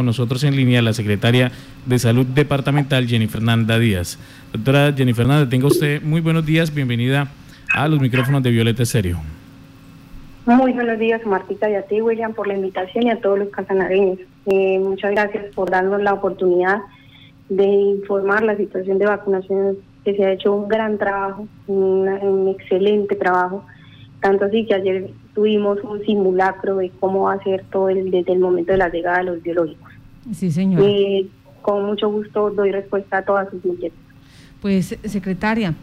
con nosotros en línea la secretaria de Salud Departamental, Jenny Fernanda Díaz. Doctora Jenny Fernanda, tenga usted muy buenos días, bienvenida a los micrófonos de Violeta Serio. Muy buenos días, Martita, y a ti, William, por la invitación y a todos los casanareños. Eh, muchas gracias por darnos la oportunidad de informar la situación de vacunación, que se ha hecho un gran trabajo, un excelente trabajo tanto así que ayer tuvimos un simulacro de cómo va a ser todo el, desde el momento de la llegada de los biológicos. Sí, señor. Eh, con mucho gusto doy respuesta a todas sus inquietudes. Pues, secretaria,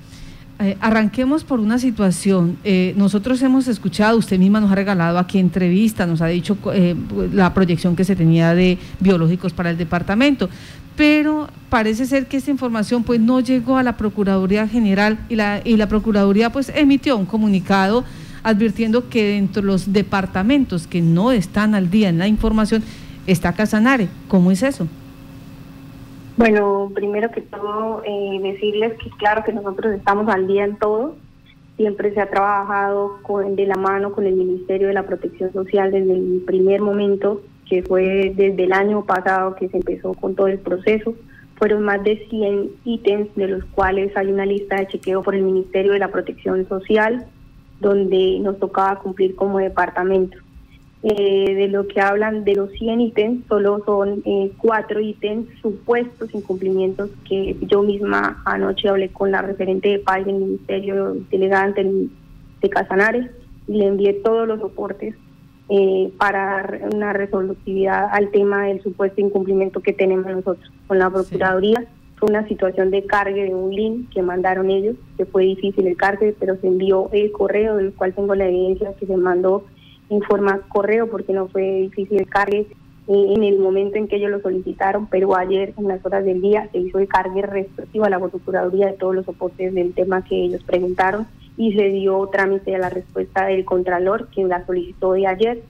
eh, arranquemos por una situación. Eh, nosotros hemos escuchado, usted misma nos ha regalado aquí entrevista, nos ha dicho la proyección que se tenía de biológicos para el departamento, pero parece ser que esta información pues no llegó a la Procuraduría General y la, y la Procuraduría pues emitió un comunicado advirtiendo que dentro de los departamentos que no están al día en la información está Casanare. ¿Cómo es eso? Bueno, primero que todo, eh, decirles que claro que nosotros estamos al día en todo. Siempre se ha trabajado de la mano con el Ministerio de la Protección Social desde el primer momento, que fue desde el año pasado que se empezó con todo el proceso. Fueron más de 100 ítems, de los cuales hay una lista de chequeo por el Ministerio de la Protección Social, donde nos tocaba cumplir como departamento. Eh, de lo que hablan de los 100 ítems, solo son eh, cuatro ítems supuestos incumplimientos que yo misma anoche hablé con la referente de PAI del Ministerio Delegada de Casanares y le envié todos los soportes eh, para dar una resolutividad al tema del supuesto incumplimiento que tenemos nosotros con la Procuraduría. Fue una situación de cargue de un link que mandaron ellos, que fue difícil el cargue, pero se envió el correo, del cual tengo la evidencia que se mandó en forma correo, porque no fue difícil el cargue eh, en el momento en que ellos lo solicitaron, pero ayer en las horas del día se hizo el cargue respectivo a la Procuraduría de todos los soportes del tema que ellos preguntaron y se dio trámite a la respuesta del Contralor, quien la solicitó de ayer,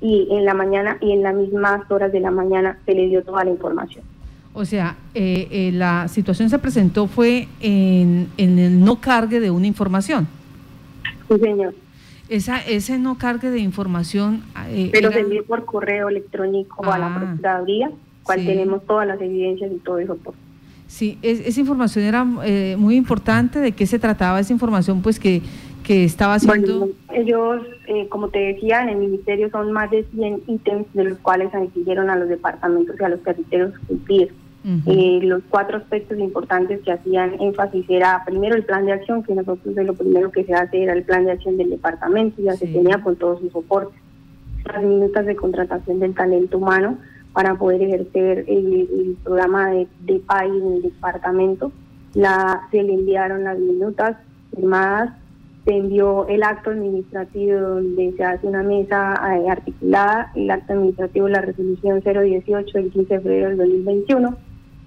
y en la mañana y en las mismas horas de la mañana se le dio toda la información. O sea, eh, eh, la situación se presentó fue en, el no cargue de una información. Sí, señor. Esa, ese no cargue de información. Eh, Pero se envió por correo electrónico a la ah, Procuraduría, cual tenemos todas las evidencias y todo eso. Por... Sí, esa información era muy importante. ¿De qué se trataba esa información? Pues que, que estaba haciendo. ellos, como te decía, en el ministerio son más de 100 ítems de los cuales se exigieron a los departamentos y a los territorios cumplir. Eh, los cuatro aspectos importantes que hacían énfasis era primero el plan de acción, que nosotros de lo primero que se hace era el plan de acción del departamento, ya se tenía con todos sus soportes, las minutas de contratación del talento humano para poder ejercer el, programa de, de país en el departamento, la, se le enviaron las minutas firmadas, se envió el acto administrativo donde se hace una mesa eh, articulada, el acto administrativo la resolución 018 del 15 de febrero del 2021,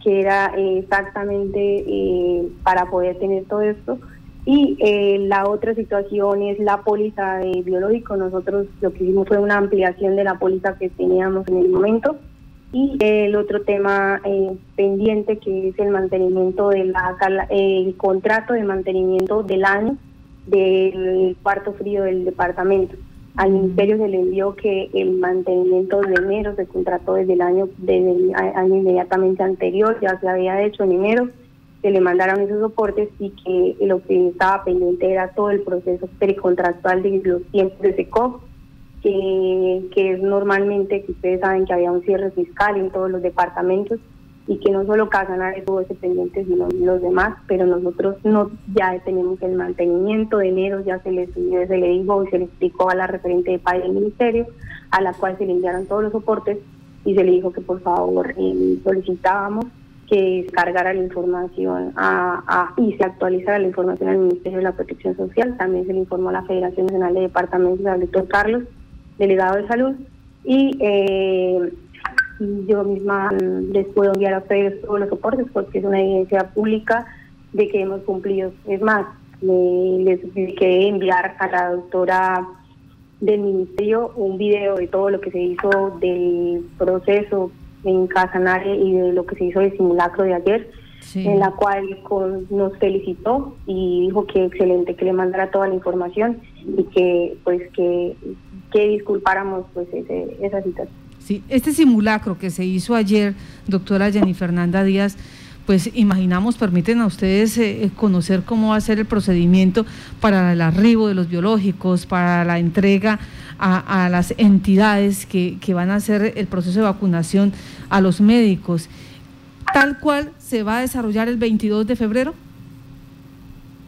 que era eh, exactamente eh, para poder tener todo esto. Y eh, la otra situación es la póliza de biológico. Nosotros lo que hicimos fue una ampliación de la póliza que teníamos en el momento. Y el otro tema pendiente que es el mantenimiento de la el contrato de mantenimiento del año del cuarto frío del departamento. Al ministerio se le envió que el mantenimiento de enero se contrató desde el año desde el año inmediatamente anterior, ya se había hecho en enero, se le mandaron esos soportes y que lo que estaba pendiente era todo el proceso precontractual de los tiempos de SECOP, que, que es normalmente, que ustedes saben que había un cierre fiscal en todos los departamentos, y que no solo Casanare tuvo ese pendiente, sino los demás, pero nosotros no ya tenemos el mantenimiento de enero, ya se le, se le dijo y se le explicó a la referente de PAI del Ministerio, a la cual se le enviaron todos los soportes y se le dijo que por favor eh, solicitábamos que descargara la información a, y se actualizara la información al Ministerio de la Protección Social. También se le informó a la Federación Nacional de Departamentos, al doctor Carlos, delegado de salud, y eh, yo misma les puedo enviar a ustedes todos los soportes porque es una evidencia pública de que hemos cumplido. Es más, les que enviar a la doctora del ministerio un video de todo lo que se hizo del proceso en Casanare y de lo que se hizo del simulacro de ayer, en la cual nos felicitó y dijo que excelente, que le mandara toda la información y que pues que, que disculpáramos pues ese, esa situación. Sí, este simulacro que se hizo ayer, doctora Jenny Fernanda Díaz, pues imaginamos, permiten a ustedes eh, conocer cómo va a ser el procedimiento para el arribo de los biológicos, para la entrega a, las entidades que, que, van a hacer el proceso de vacunación a los médicos, tal cual se va a desarrollar el 22 de febrero.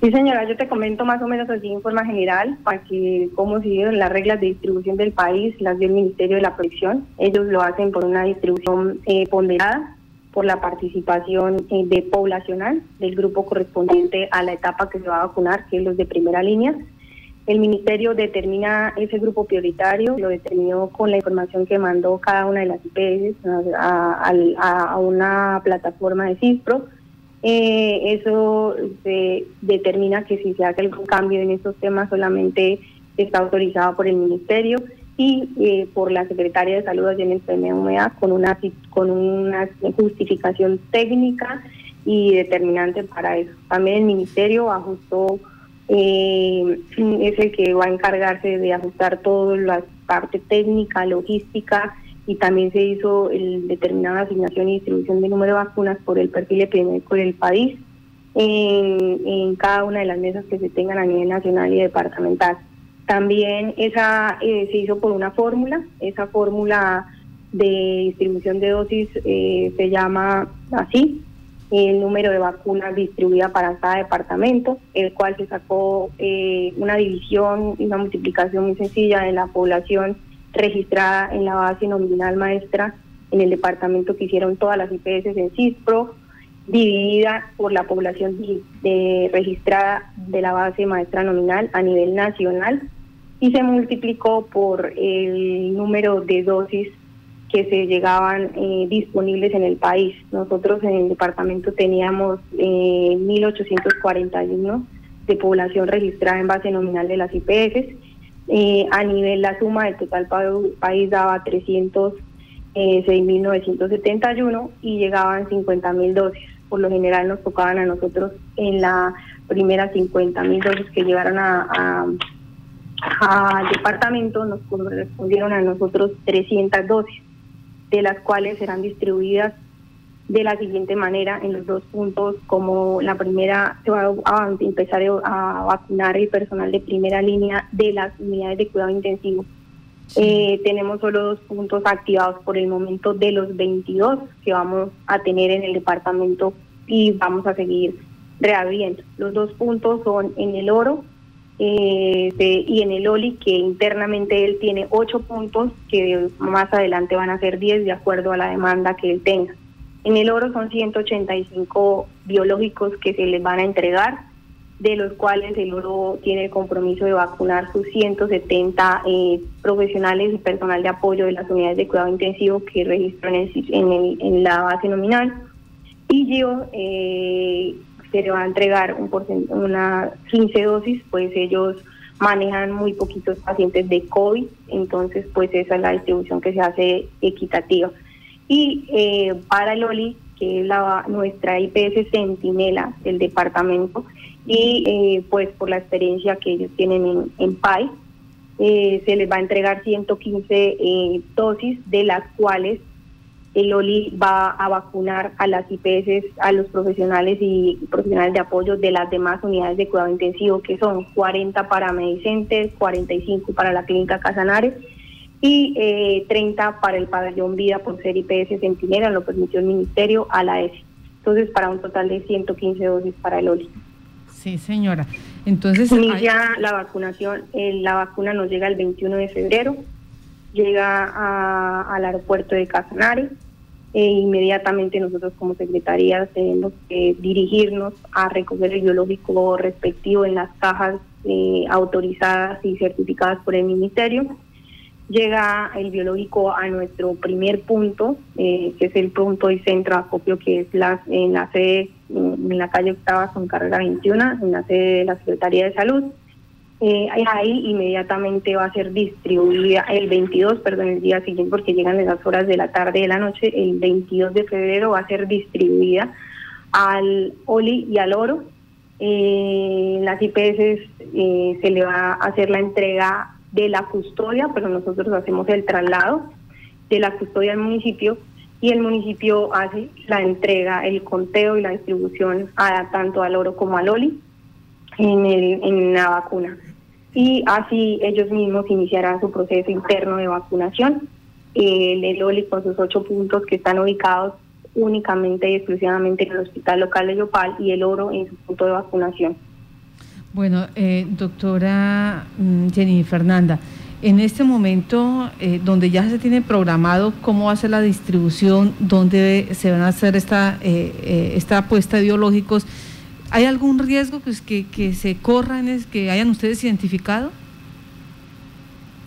Sí, señora, yo te comento más o menos así en forma general, para que cómo siguen las reglas de distribución del país, las del Ministerio de la Protección. Ellos lo hacen por una distribución eh, ponderada, por la participación eh, de poblacional del grupo correspondiente a la etapa que se va a vacunar, que es los de primera línea. El ministerio determina ese grupo prioritario, lo determinó con la información que mandó cada una de las IPS a, una plataforma de CISPRO. Eh, eso se determina que si se hace algún cambio en estos temas solamente está autorizado por el ministerio y eh, por la secretaria de Salud allí en el PMUMA con una, con una justificación técnica y determinante para eso. También el ministerio ajustó eh, es el que va a encargarse de ajustar toda la parte técnica, logística y también se hizo el determinada asignación y distribución de número de vacunas por el perfil epidemiológico del país en, en cada una de las mesas que se tengan a nivel nacional y departamental. También esa eh, se hizo por una fórmula, esa fórmula de distribución de dosis eh, se llama así, el número de vacunas distribuida para cada departamento, el cual se sacó eh, una división y una multiplicación muy sencilla de la población registrada en la base nominal maestra en el departamento que hicieron todas las IPS en CISPRO, dividida por la población registrada de la base maestra nominal a nivel nacional y se multiplicó por el número de dosis que se llegaban eh, disponibles en el país. Nosotros en el departamento teníamos eh, 1.841 de población registrada en base nominal de las IPS. Eh, a nivel la suma del total país daba 306.971 y llegaban 50.000 dosis. Por lo general nos tocaban a nosotros en la primera 50.000 dosis que llegaron a, al departamento, nos correspondieron a nosotros 300 dosis de las cuales serán distribuidas de la siguiente manera en los dos puntos, como la primera se va a empezar a vacunar el personal de primera línea de las unidades de cuidado intensivo. Eh, tenemos solo dos puntos activados por el momento de los 22 que vamos a tener en el departamento y vamos a seguir reabriendo. Los dos puntos son en el oro eh, y en el OLI, que internamente él tiene ocho puntos, que más adelante van a ser 10 de acuerdo a la demanda que él tenga. En el oro son 185 biológicos que se les van a entregar, de los cuales el oro tiene el compromiso de vacunar sus 170 eh, profesionales y personal de apoyo de las unidades de cuidado intensivo que registran en, en, en la base nominal. Y yo eh, se le va a entregar un una 15 dosis, pues ellos manejan muy poquitos pacientes de COVID, entonces pues esa es la distribución que se hace equitativa. Y eh, para el OLI, que es la, nuestra IPS Centinela del departamento, y eh, pues por la experiencia que ellos tienen en, PAI, eh, se les va a entregar 115 dosis, de las cuales el OLI va a vacunar a las IPS, a los profesionales y profesionales de apoyo de las demás unidades de cuidado intensivo, que son 40 para Medicentes, 45 para la Clínica Casanares y eh, 30 para el pabellón Vida por ser IPS Centinela, lo permitió el Ministerio a la ESI. Entonces, para un total de 115 dosis para el OLI. Sí, señora. Entonces, ya la vacunación, eh, la vacuna nos llega el 21 de febrero, llega al aeropuerto de Casanares e inmediatamente nosotros como secretaría tenemos que dirigirnos a recoger el biológico respectivo en las cajas eh, autorizadas y certificadas por el ministerio. Llega el biológico a nuestro primer punto, eh, que es el punto y centro de acopio, que es la, en la sede, en la calle Octava, con carrera 21, en la sede de la Secretaría de Salud. Eh, ahí inmediatamente va a ser distribuida el 22, perdón, el día siguiente, porque llegan las horas de la tarde y de la noche, el 22 de febrero va a ser distribuida al OLI y al ORO. Eh, las IPS eh, se le va a hacer la entrega de la custodia, pero nosotros hacemos el traslado de la custodia del municipio y el municipio hace la entrega, el conteo y la distribución a, tanto al oro como al OLI en, el, en la vacuna. Y así ellos mismos iniciarán su proceso interno de vacunación. El, el OLI con sus ocho puntos que están ubicados únicamente y exclusivamente en el hospital local de Yopal y el oro en su punto de vacunación. Bueno, eh, doctora mm, Jenny Fernanda, en este momento, eh, donde ya se tiene programado cómo va a ser la distribución, dónde se van a hacer esta, eh, esta apuesta de biológicos, ¿hay algún riesgo que, que, se corran, que hayan ustedes identificado?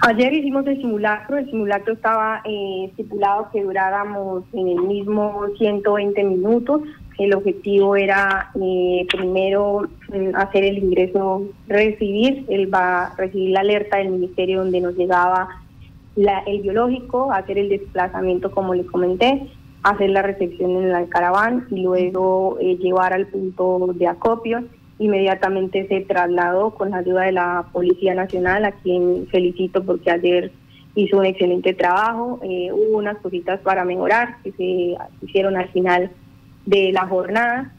Ayer hicimos el simulacro, el simulacro estaba estipulado que duráramos en el mismo 120 minutos, el objetivo era eh, primero mm, hacer el ingreso, recibir, él va recibir la alerta del ministerio donde nos llegaba el biológico, hacer el desplazamiento como le comenté, hacer la recepción en el caraván y luego eh, llevar al punto de acopio. Inmediatamente se trasladó con la ayuda de la Policía Nacional, a quien felicito porque ayer hizo un excelente trabajo. Eh, hubo unas cositas para mejorar que se hicieron al final de la jornada.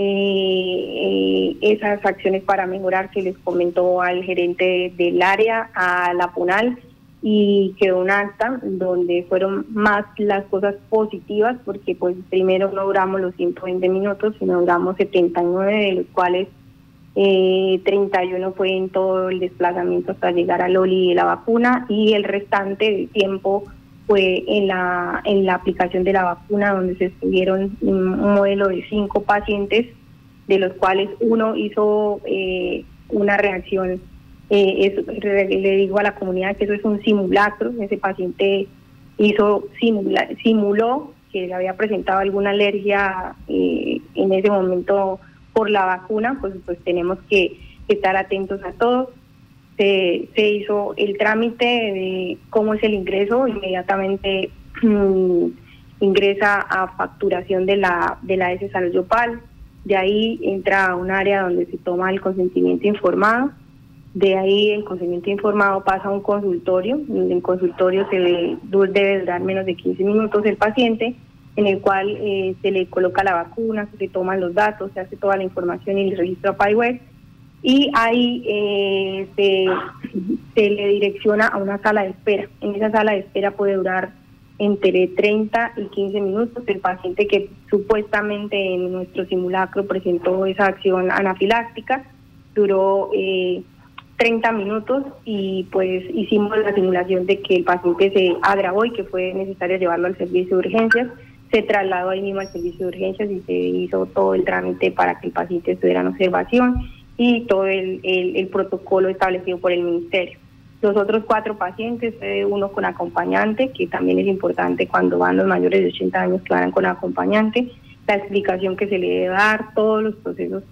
Eh, esas acciones para mejorar que les comentó al gerente del área, a la PUNAL, y quedó un acta donde fueron más las cosas positivas, porque pues primero no duramos los 120 minutos, sino duramos 79, de los cuales eh, 31 fue en todo el desplazamiento hasta llegar al OLI de la vacuna, y el restante del tiempo fue en la, en la aplicación de la vacuna, donde se estuvieron un modelo de cinco pacientes, de los cuales uno hizo eh, una reacción. Eh, le digo a la comunidad que eso es un simulacro, ese paciente hizo simula, simuló que le había presentado alguna alergia eh, en ese momento por la vacuna, pues, pues tenemos que estar atentos a todos se, hizo el trámite de cómo es el ingreso, inmediatamente mm, ingresa a facturación de la de la S Salud Yopal, de ahí entra a un área donde se toma el consentimiento informado, de ahí el consentimiento informado pasa a un consultorio, en el consultorio se le debe durar menos de 15 minutos el paciente, en el cual eh, se le coloca la vacuna, se toman los datos, se hace toda la información y el registro a PyWeb y ahí eh, se, le direcciona a una sala de espera. En esa sala de espera puede durar entre 30 y 15 minutos. El paciente que supuestamente en nuestro simulacro presentó esa acción anafiláctica duró eh, 30 minutos y pues hicimos la simulación de que el paciente se agravó y que fue necesario llevarlo al servicio de urgencias. Se trasladó ahí mismo al servicio de urgencias y se hizo todo el trámite para que el paciente estuviera en observación y todo el, el, protocolo establecido por el ministerio. Los otros cuatro pacientes, eh, uno con acompañante, que también es importante cuando van los mayores de 80 años que van con acompañante, la explicación que se le debe dar, todos los procesos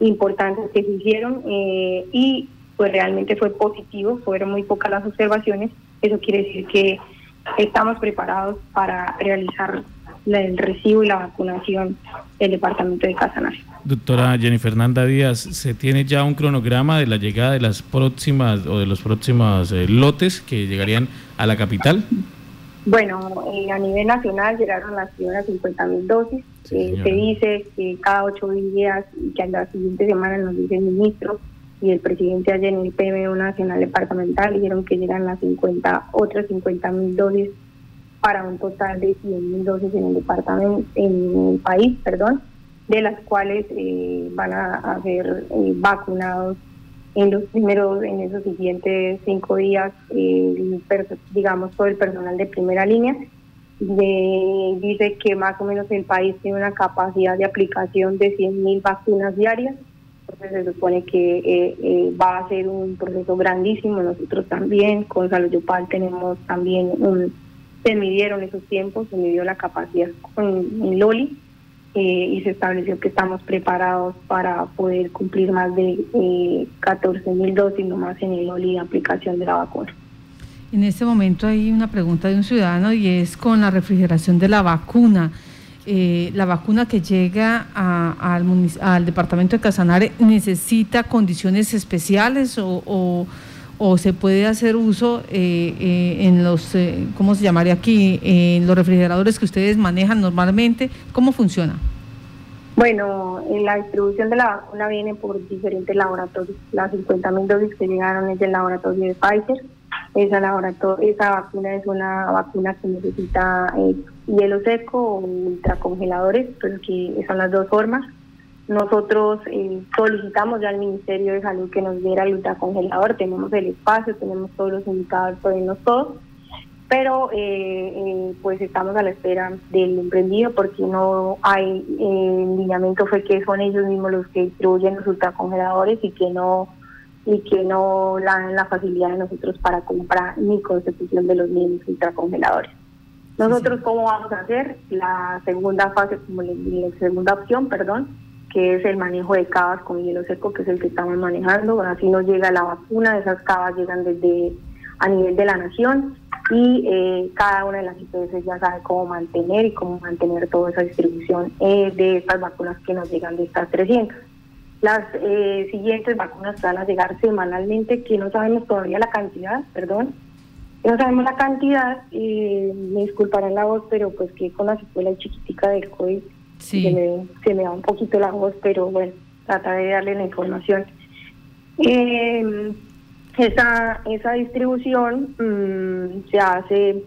importantes que se hicieron eh, y pues realmente fue positivo, fueron muy pocas las observaciones, eso quiere decir que estamos preparados para realizar el recibo y la vacunación del departamento de Casanare. Doctora Jenny Fernanda Díaz, ¿se tiene ya un cronograma de la llegada de las próximas o de los próximos eh, lotes que llegarían a la capital? Bueno, eh, a nivel nacional llegaron las primeras 50 mil dosis. Eh, se dice que cada ocho días y que a la siguiente semana nos dice el ministro y el presidente ayer en el PMO Nacional Departamental dijeron que llegan las 50, otras 50 mil dosis para un total de 100 mil dosis en el departamento, en el país, perdón de las cuales eh, van a, ser eh, vacunados en los primeros, en esos siguientes cinco días, digamos, todo el personal de primera línea. dice que más o menos el país tiene una capacidad de aplicación de 100.000 vacunas diarias, entonces se supone que eh, va a ser un proceso grandísimo. Nosotros también con Salud Yopal tenemos también un, se midieron esos tiempos, se midió la capacidad con Loli eh, y se estableció que estamos preparados para poder cumplir más de eh, 14 mil dosis nomás en el OLI de aplicación de la vacuna. En este momento hay una pregunta de un ciudadano y es con la refrigeración de la vacuna. Eh, la vacuna que llega al, al, departamento de Casanare necesita condiciones especiales o, o se puede hacer uso eh, eh, en los, eh, ¿cómo se llamaría aquí? En los refrigeradores que ustedes manejan normalmente. ¿Cómo funciona? Bueno, la distribución de la vacuna viene por diferentes laboratorios. Las 50.000 dosis que llegaron es del laboratorio de Pfizer. Esa, laboratorio, esa vacuna es una vacuna que necesita hielo seco o ultracongeladores, pero que son las dos formas. Nosotros eh, solicitamos ya al Ministerio de Salud que nos diera el ultracongelador, tenemos el espacio, tenemos todos los indicadores, tenemos todos, pero eh, eh, pues estamos a la espera del emprendido porque no hay, el lineamiento fue que son ellos mismos los que distribuyen los ultracongeladores y que no y que no dan la facilidad de nosotros para comprar ni constitución de los mismos ultracongeladores. Nosotros, ¿cómo vamos a hacer? La segunda fase, como la segunda opción, perdón, que es el manejo de cavas con hielo seco, que es el que estamos manejando. Así nos llega la vacuna, esas cavas llegan desde a nivel de la nación y eh, cada una de las IPS ya sabe cómo mantener y cómo mantener toda esa distribución eh, de estas vacunas que nos llegan de estas 300. Las eh, siguientes vacunas van a llegar semanalmente, que no sabemos todavía la cantidad, perdón, no sabemos la cantidad, me disculparán la voz, pero pues que con la secuela chiquitica del COVID se, me, da un poquito la voz, pero bueno, trata de darle la información. Eh, esa, esa distribución mm, se hace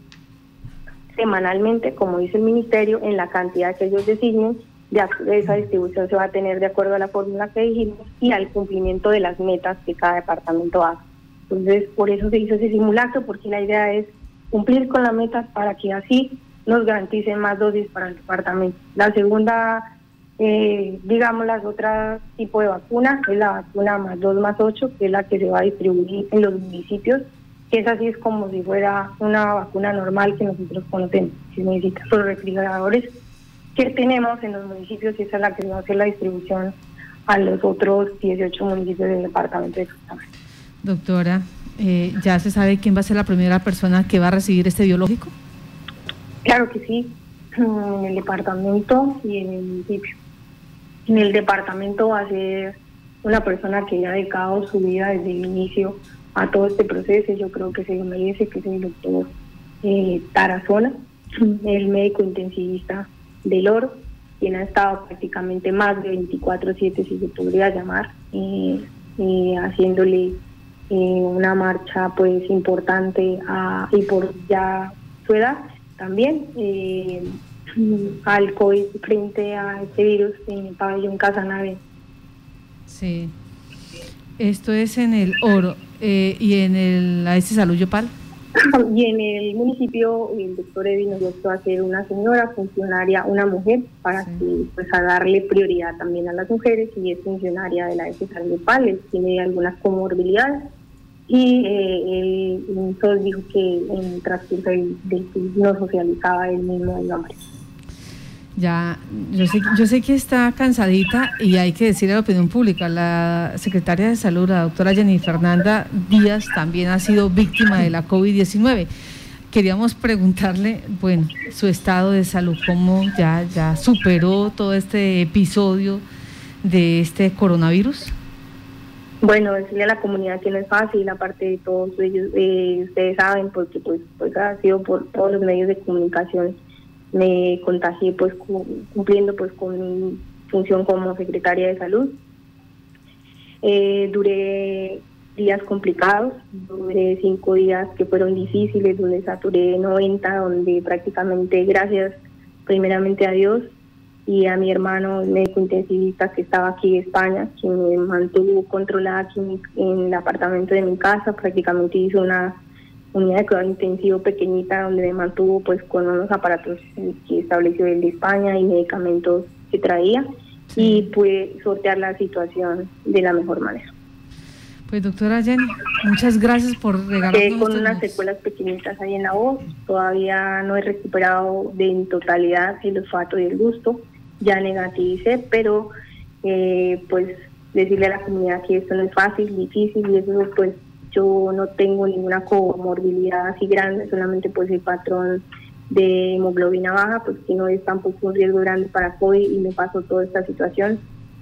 semanalmente, como dice el ministerio, en la cantidad que ellos designen. De, esa distribución se va a tener de acuerdo a la fórmula que dijimos y al cumplimiento de las metas que cada departamento hace. Entonces, por eso se hizo ese simulacro, porque la idea es cumplir con la meta para que así nos garanticen más dosis para el departamento. La segunda, eh, digamos, las otras tipo de vacunas es la vacuna más 2 más 8, que es la que se va a distribuir en los municipios, que es así es como si fuera una vacuna normal que nosotros conocemos. Si necesita los refrigeradores que tenemos en los municipios, y esa es la que va a hacer la distribución a los otros 18 municipios del departamento de Doctora, eh, ¿ya se sabe quién va a ser la primera persona que va a recibir este biológico? Claro que sí, en el departamento y en el municipio. En el departamento va a ser una persona que ya ha dedicado su vida desde el inicio a todo este proceso. Yo creo que se lo merece, que es el doctor eh, Tarazona, el médico intensivista del oro, quien ha estado prácticamente más de 24-7, si se podría llamar, eh, eh, haciéndole una marcha pues importante a, y por ya su edad también eh, al COVID frente a este virus en el pabellón Casanave. Sí. Esto es en el Oro eh, y en el AS Salud Yopal. Y en el municipio el doctor Edwin nos gustó hacer una señora funcionaria, una mujer, para que pues a darle prioridad también a las mujeres y es funcionaria de la AS Salud Yopal, tiene algunas comorbilidades y eh, el dijo que en transcurso del, no socializaba el mismo el nombre. Ya, yo sé, yo sé que está cansadita y hay que decirle a la opinión pública, la secretaria de Salud, la doctora Jenny Fernanda Díaz, también ha sido víctima de la COVID-19. Queríamos preguntarle, bueno, su estado de salud, cómo ya, ya superó todo este episodio de este coronavirus. Bueno, decirle a la comunidad que no es fácil, aparte de todos ellos, eh, ustedes saben, porque pues, pues ha sido por todos los medios de comunicación. Me contagié pues cumpliendo pues con mi función como secretaria de salud. Eh, duré días complicados, duré cinco días que fueron difíciles, donde saturé 90, donde prácticamente gracias primeramente a Dios y a mi hermano, el médico intensivista que estaba aquí en España, quien me mantuvo controlada aquí en, el apartamento de mi casa, prácticamente hizo una unidad de cuidado intensivo pequeñita donde me mantuvo pues con unos aparatos que estableció él de España y medicamentos que traía y pude sortear la situación de la mejor manera. Pues doctora Jenny, muchas gracias por regalarnos. con unas secuelas pequeñitas ahí en la voz, todavía no he recuperado de en totalidad el olfato y el gusto, ya negativicé, pero eh, pues decirle a la comunidad que esto no es fácil, difícil y eso pues yo no tengo ninguna comorbilidad así grande, solamente pues el patrón de hemoglobina baja, pues que no es tampoco un riesgo grande para COVID y me pasó toda esta situación.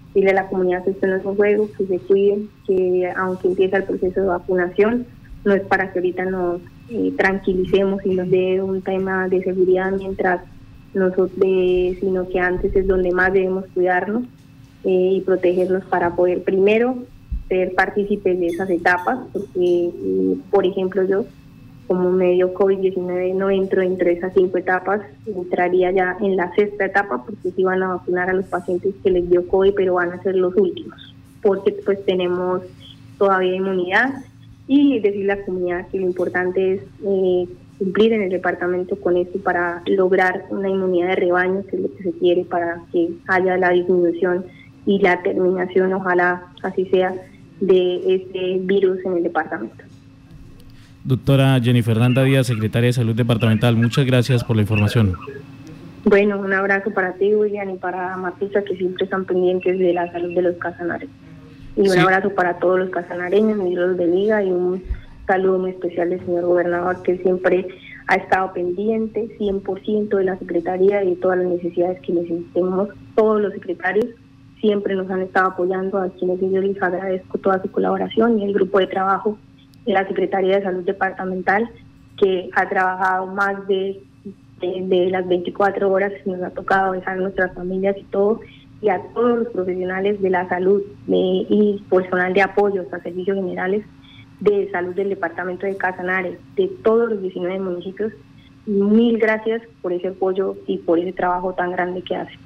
Decirle a la comunidad que esto no es un juego, que se cuiden, que aunque empieza el proceso de vacunación, no es para que ahorita nos eh, tranquilicemos y nos dé un tema de seguridad mientras nosotros, sino que antes es donde más debemos cuidarnos eh, y protegernos para poder primero ser partícipes de esas etapas, eh, por ejemplo, yo como medio COVID-19 no entro entre esas cinco etapas, entraría ya en la sexta etapa porque si van a vacunar a los pacientes que les dio COVID, pero van a ser los últimos, porque pues tenemos todavía inmunidad y decirle a la comunidad que lo importante es eh, cumplir en el departamento con esto para lograr una inmunidad de rebaño, que es lo que se quiere para que haya la disminución y la terminación, ojalá así sea, de este virus en el departamento. Doctora Jenny Fernanda Díaz, secretaria de Salud Departamental, muchas gracias por la información. Bueno, un abrazo para ti, William, y para Matisa, que siempre están pendientes de la salud de los casanares. Y un abrazo para todos los casanareños, los de Liga, y un saludo muy especial del señor gobernador, que siempre ha estado pendiente 100% de la Secretaría y de todas las necesidades que necesitemos. Todos los secretarios siempre nos han estado apoyando, a quienes yo les agradezco toda su colaboración y el grupo de trabajo de la Secretaría de Salud Departamental, que ha trabajado más de, de, las 24 horas, nos ha tocado dejar nuestras familias y todo, y a todos los profesionales de la salud y personal de apoyo a servicios generales de salud del departamento de Casanares, de todos los 19 municipios. Mil gracias por ese apoyo y por ese trabajo tan grande que hacen.